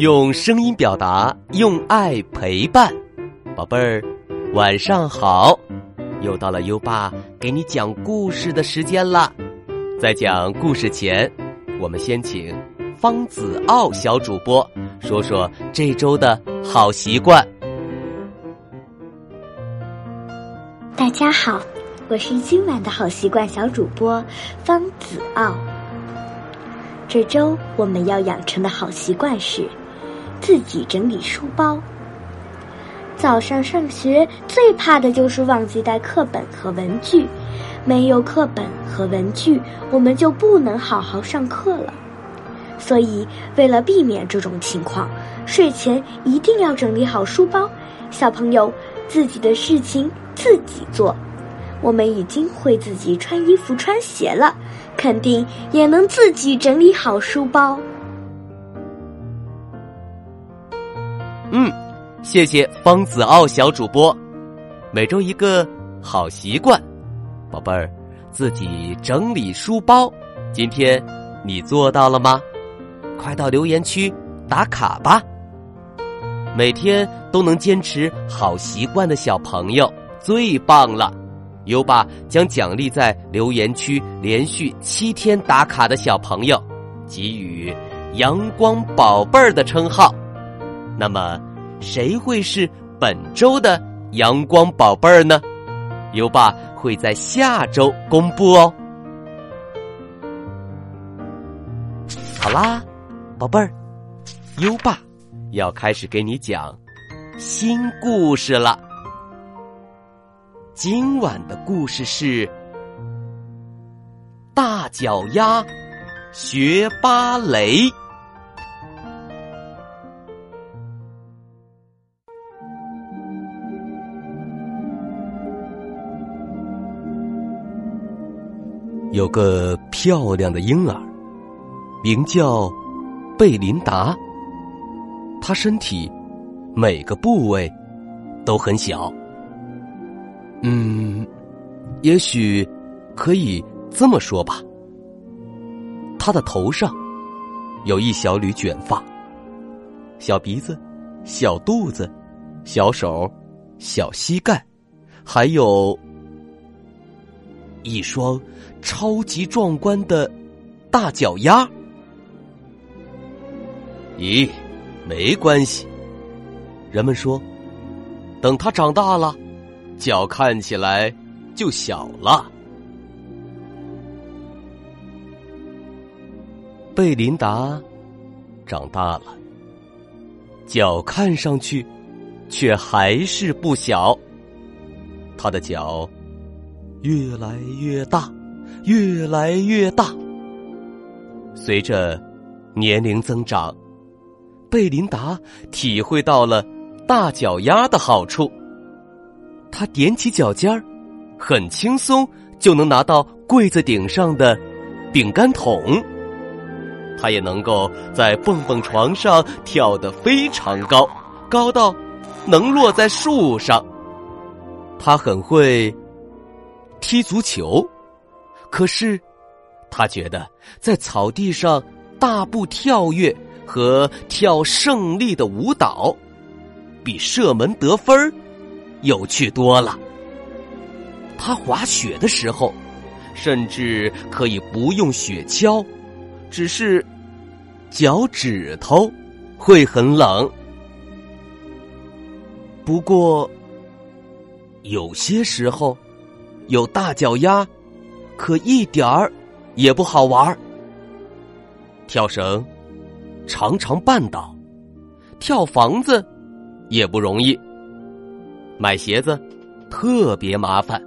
用声音表达，用爱陪伴，宝贝儿，晚上好！又到了优爸给你讲故事的时间了。在讲故事前，我们先请方子傲小主播说说这周的好习惯。大家好，我是今晚的好习惯小主播方子傲。这周我们要养成的好习惯是。自己整理书包。早上上学最怕的就是忘记带课本和文具，没有课本和文具，我们就不能好好上课了。所以，为了避免这种情况，睡前一定要整理好书包。小朋友，自己的事情自己做。我们已经会自己穿衣服、穿鞋了，肯定也能自己整理好书包。嗯，谢谢方子傲小主播。每周一个好习惯，宝贝儿，自己整理书包。今天你做到了吗？快到留言区打卡吧！每天都能坚持好习惯的小朋友最棒了。优爸将奖励在留言区连续七天打卡的小朋友，给予“阳光宝贝儿”的称号。那么，谁会是本周的阳光宝贝儿呢？优爸会在下周公布哦。好啦，宝贝儿，优爸要开始给你讲新故事了。今晚的故事是大脚丫学芭蕾。有个漂亮的婴儿，名叫贝琳达。他身体每个部位都很小。嗯，也许可以这么说吧。他的头上有一小缕卷发，小鼻子、小肚子、小手、小膝盖，还有。一双超级壮观的大脚丫。咦，没关系。人们说，等他长大了，脚看起来就小了。贝琳达长大了，脚看上去却还是不小。他的脚。越来越大，越来越大。随着年龄增长，贝琳达体会到了大脚丫的好处。他踮起脚尖儿，很轻松就能拿到柜子顶上的饼干桶。他也能够在蹦蹦床上跳得非常高，高到能落在树上。他很会。踢足球，可是他觉得在草地上大步跳跃和跳胜利的舞蹈，比射门得分有趣多了。他滑雪的时候，甚至可以不用雪橇，只是脚趾头会很冷。不过有些时候。有大脚丫，可一点儿也不好玩儿跳绳常常绊倒，跳房子也不容易。买鞋子特别麻烦，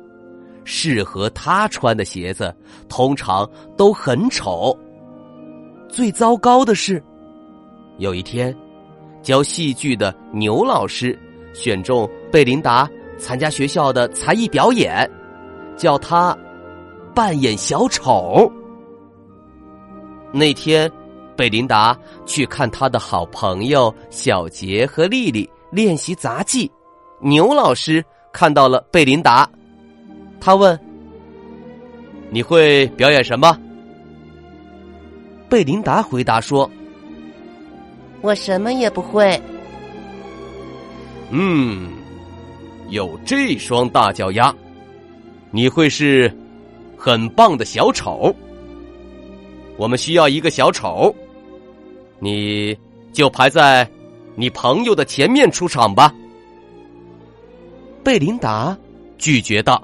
适合他穿的鞋子通常都很丑。最糟糕的是，有一天教戏剧的牛老师选中贝琳达参加学校的才艺表演。叫他扮演小丑。那天，贝琳达去看他的好朋友小杰和丽丽练习杂技。牛老师看到了贝琳达，他问：“你会表演什么？”贝琳达回答说：“我什么也不会。嗯，有这双大脚丫，你会是很棒的小丑。我们需要一个小丑，你就排在你朋友的前面出场吧。贝琳达拒绝道：“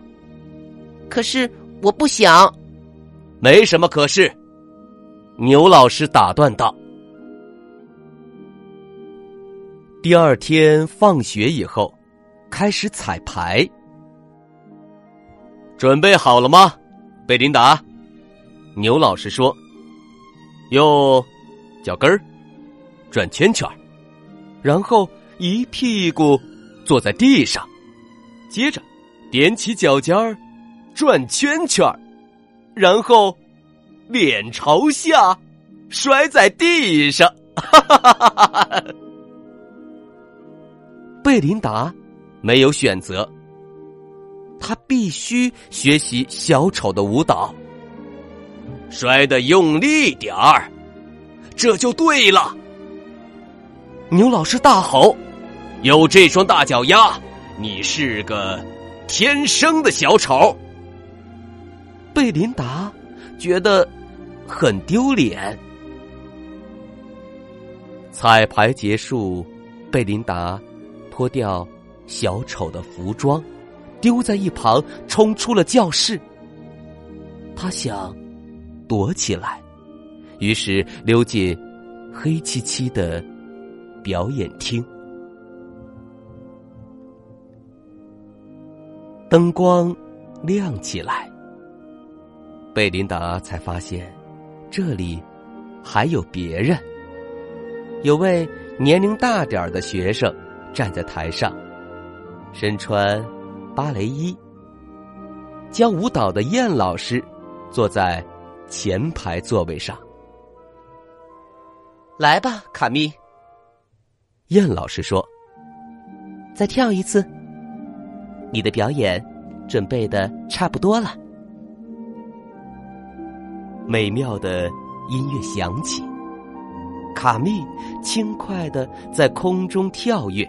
可是我不想。”没什么可是，牛老师打断道。第二天放学以后，开始彩排。准备好了吗，贝琳达？牛老师说：“用脚跟儿转圈圈，然后一屁股坐在地上，接着踮起脚尖儿转圈圈。”然后，脸朝下，摔在地上。贝琳达没有选择，必须学习小丑的舞蹈。摔得用力点儿，这就对了。牛老师大吼：“有这双大脚丫，你是个天生的小丑。”贝琳达觉得很丢脸。彩排结束，贝琳达脱掉小丑的服装，丢在一旁，冲出了教室。他想躲起来，于是溜进黑漆漆的表演厅，灯光亮起来。贝琳达才发现，这里还有别人。有位年龄大点儿的学生站在台上，身穿芭蕾衣。教舞蹈的燕老师坐在前排座位上。来吧，卡密。燕老师说：“再跳一次。你的表演准备的差不多了。”美妙的音乐响起，卡密轻快的在空中跳跃，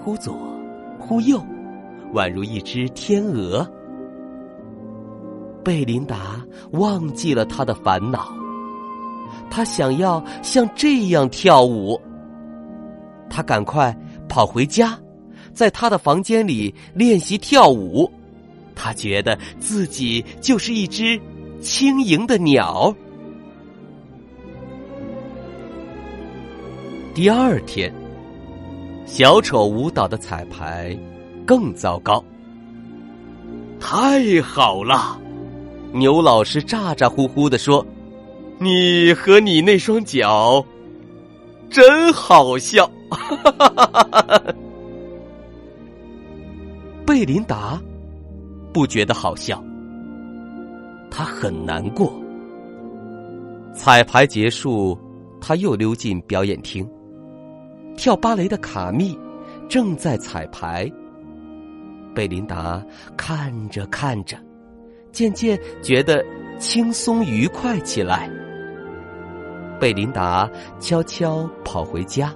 忽左忽右，宛如一只天鹅。贝琳达忘记了他的烦恼，他想要像这样跳舞。他赶快跑回家，在他的房间里练习跳舞。他觉得自己就是一只。轻盈的鸟。第二天，小丑舞蹈的彩排更糟糕。太好了，牛老师咋咋呼呼的说：“你和你那双脚，真好笑。”贝琳达不觉得好笑。他很难过。彩排结束，他又溜进表演厅。跳芭蕾的卡密正在彩排。贝琳达看着看着，渐渐觉得轻松愉快起来。贝琳达悄悄跑回家，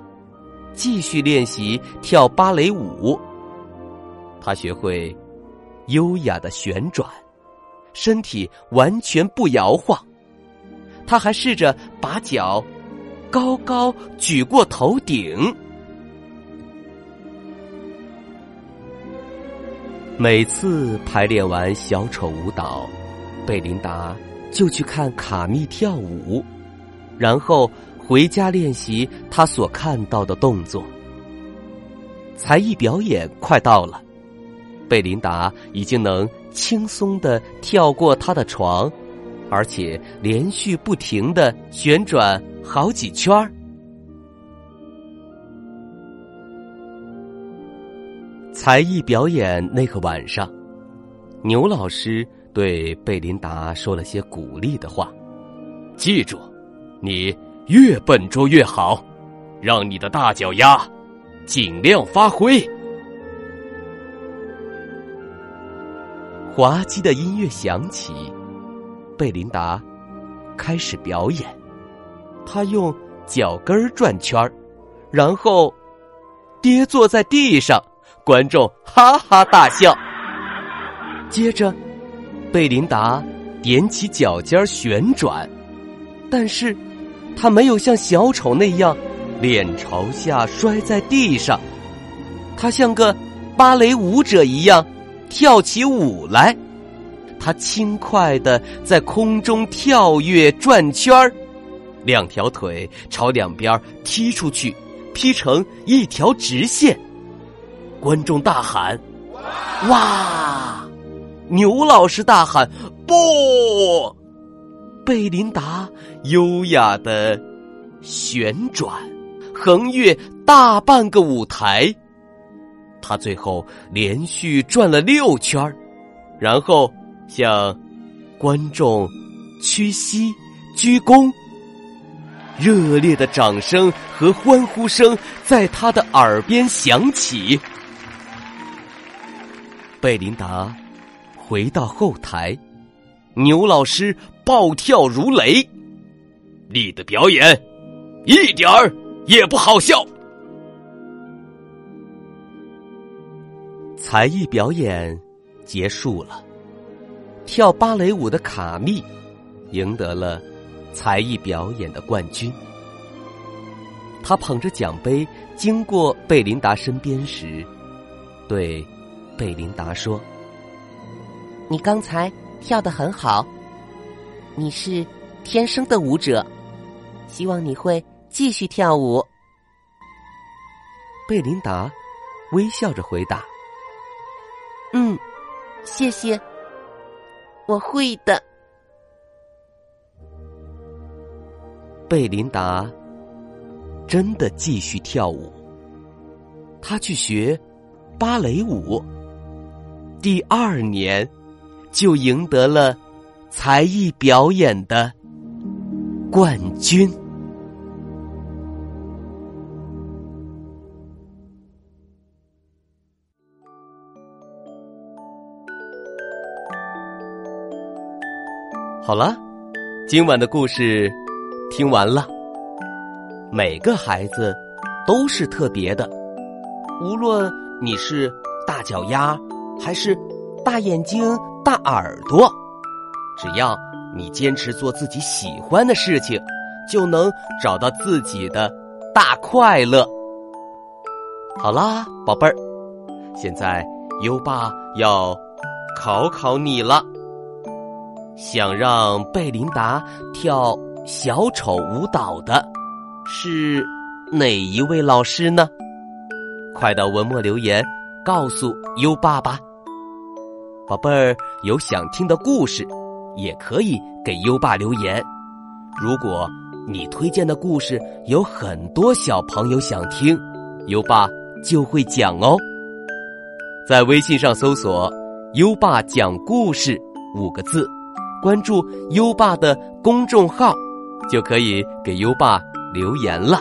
继续练习跳芭蕾舞。他学会优雅的旋转。身体完全不摇晃，他还试着把脚高高举过头顶。每次排练完小丑舞蹈，贝琳达就去看卡密跳舞，然后回家练习他所看到的动作。才艺表演快到了。贝琳达已经能轻松的跳过他的床，而且连续不停的旋转好几圈儿。才艺表演那个晚上，牛老师对贝琳达说了些鼓励的话：“记住，你越笨拙越好，让你的大脚丫尽量发挥。”滑稽的音乐响起，贝琳达开始表演。她用脚跟儿转圈儿，然后跌坐在地上，观众哈哈大笑。接着，贝琳达踮起脚尖旋转，但是他没有像小丑那样脸朝下摔在地上，他像个芭蕾舞者一样跳起舞来。他轻快的在空中跳跃转圈儿，两条腿朝两边踢出去，劈成一条直线。观众大喊：“哇！”牛老师大喊：“不！”贝琳达优雅的旋转，横越大半个舞台。他最后连续转了六圈然后向观众屈膝鞠躬。热烈的掌声和欢呼声在他的耳边响起。贝琳达。回到后台，牛老师暴跳如雷：“你的表演一点儿也不好笑。”才艺表演结束了，跳芭蕾舞的卡密赢得了才艺表演的冠军。他捧着奖杯经过贝琳达身边时，对贝琳达说。你刚才跳的很好，你是天生的舞者，希望你会继续跳舞。贝琳达微笑着回答：“嗯，谢谢，我会的。”贝琳达真的继续跳舞，她去学芭蕾舞。第二年。就赢得了才艺表演的冠军。好了，今晚的故事听完了。每个孩子都是特别的，无论你是大脚丫还是大眼睛。大耳朵，只要你坚持做自己喜欢的事情，就能找到自己的大快乐。好啦，宝贝儿，现在优爸要考考你了。想让贝琳达跳小丑舞蹈的是哪一位老师呢？快到文末留言告诉优爸吧。宝贝儿，有想听的故事，也可以给优爸留言。如果你推荐的故事有很多小朋友想听，优爸就会讲哦。在微信上搜索“优爸讲故事”五个字，关注优爸的公众号，就可以给优爸留言了。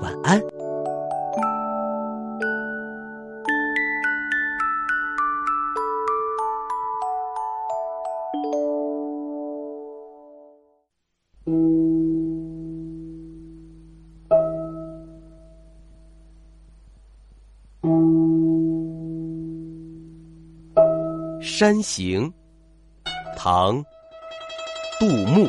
晚安。山行，唐，杜牧。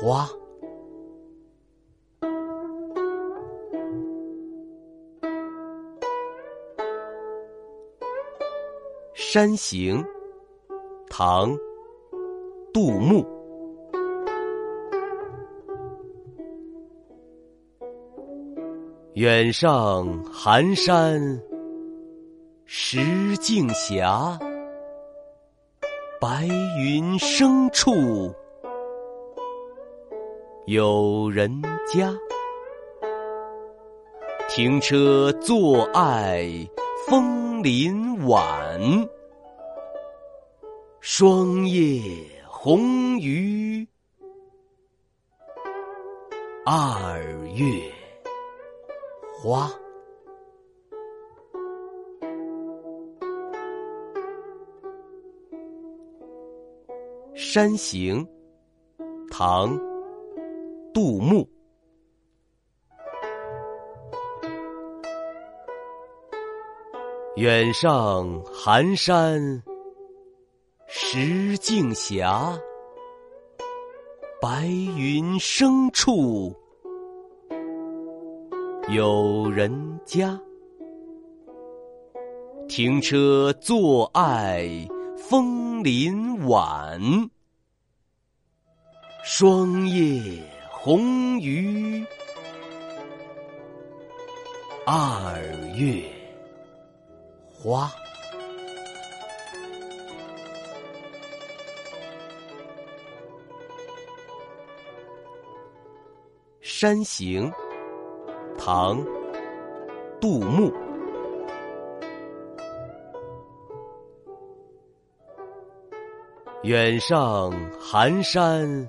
花。山行，唐，杜牧。远上寒山石径斜，白云生处有人家。停车坐爱枫林晚，霜叶红于二月。花，山行，唐，杜牧。远上寒山石径斜，白云生处。有人家，停车坐爱枫林晚，霜叶红于二月花。山行。唐，杜牧。远上寒山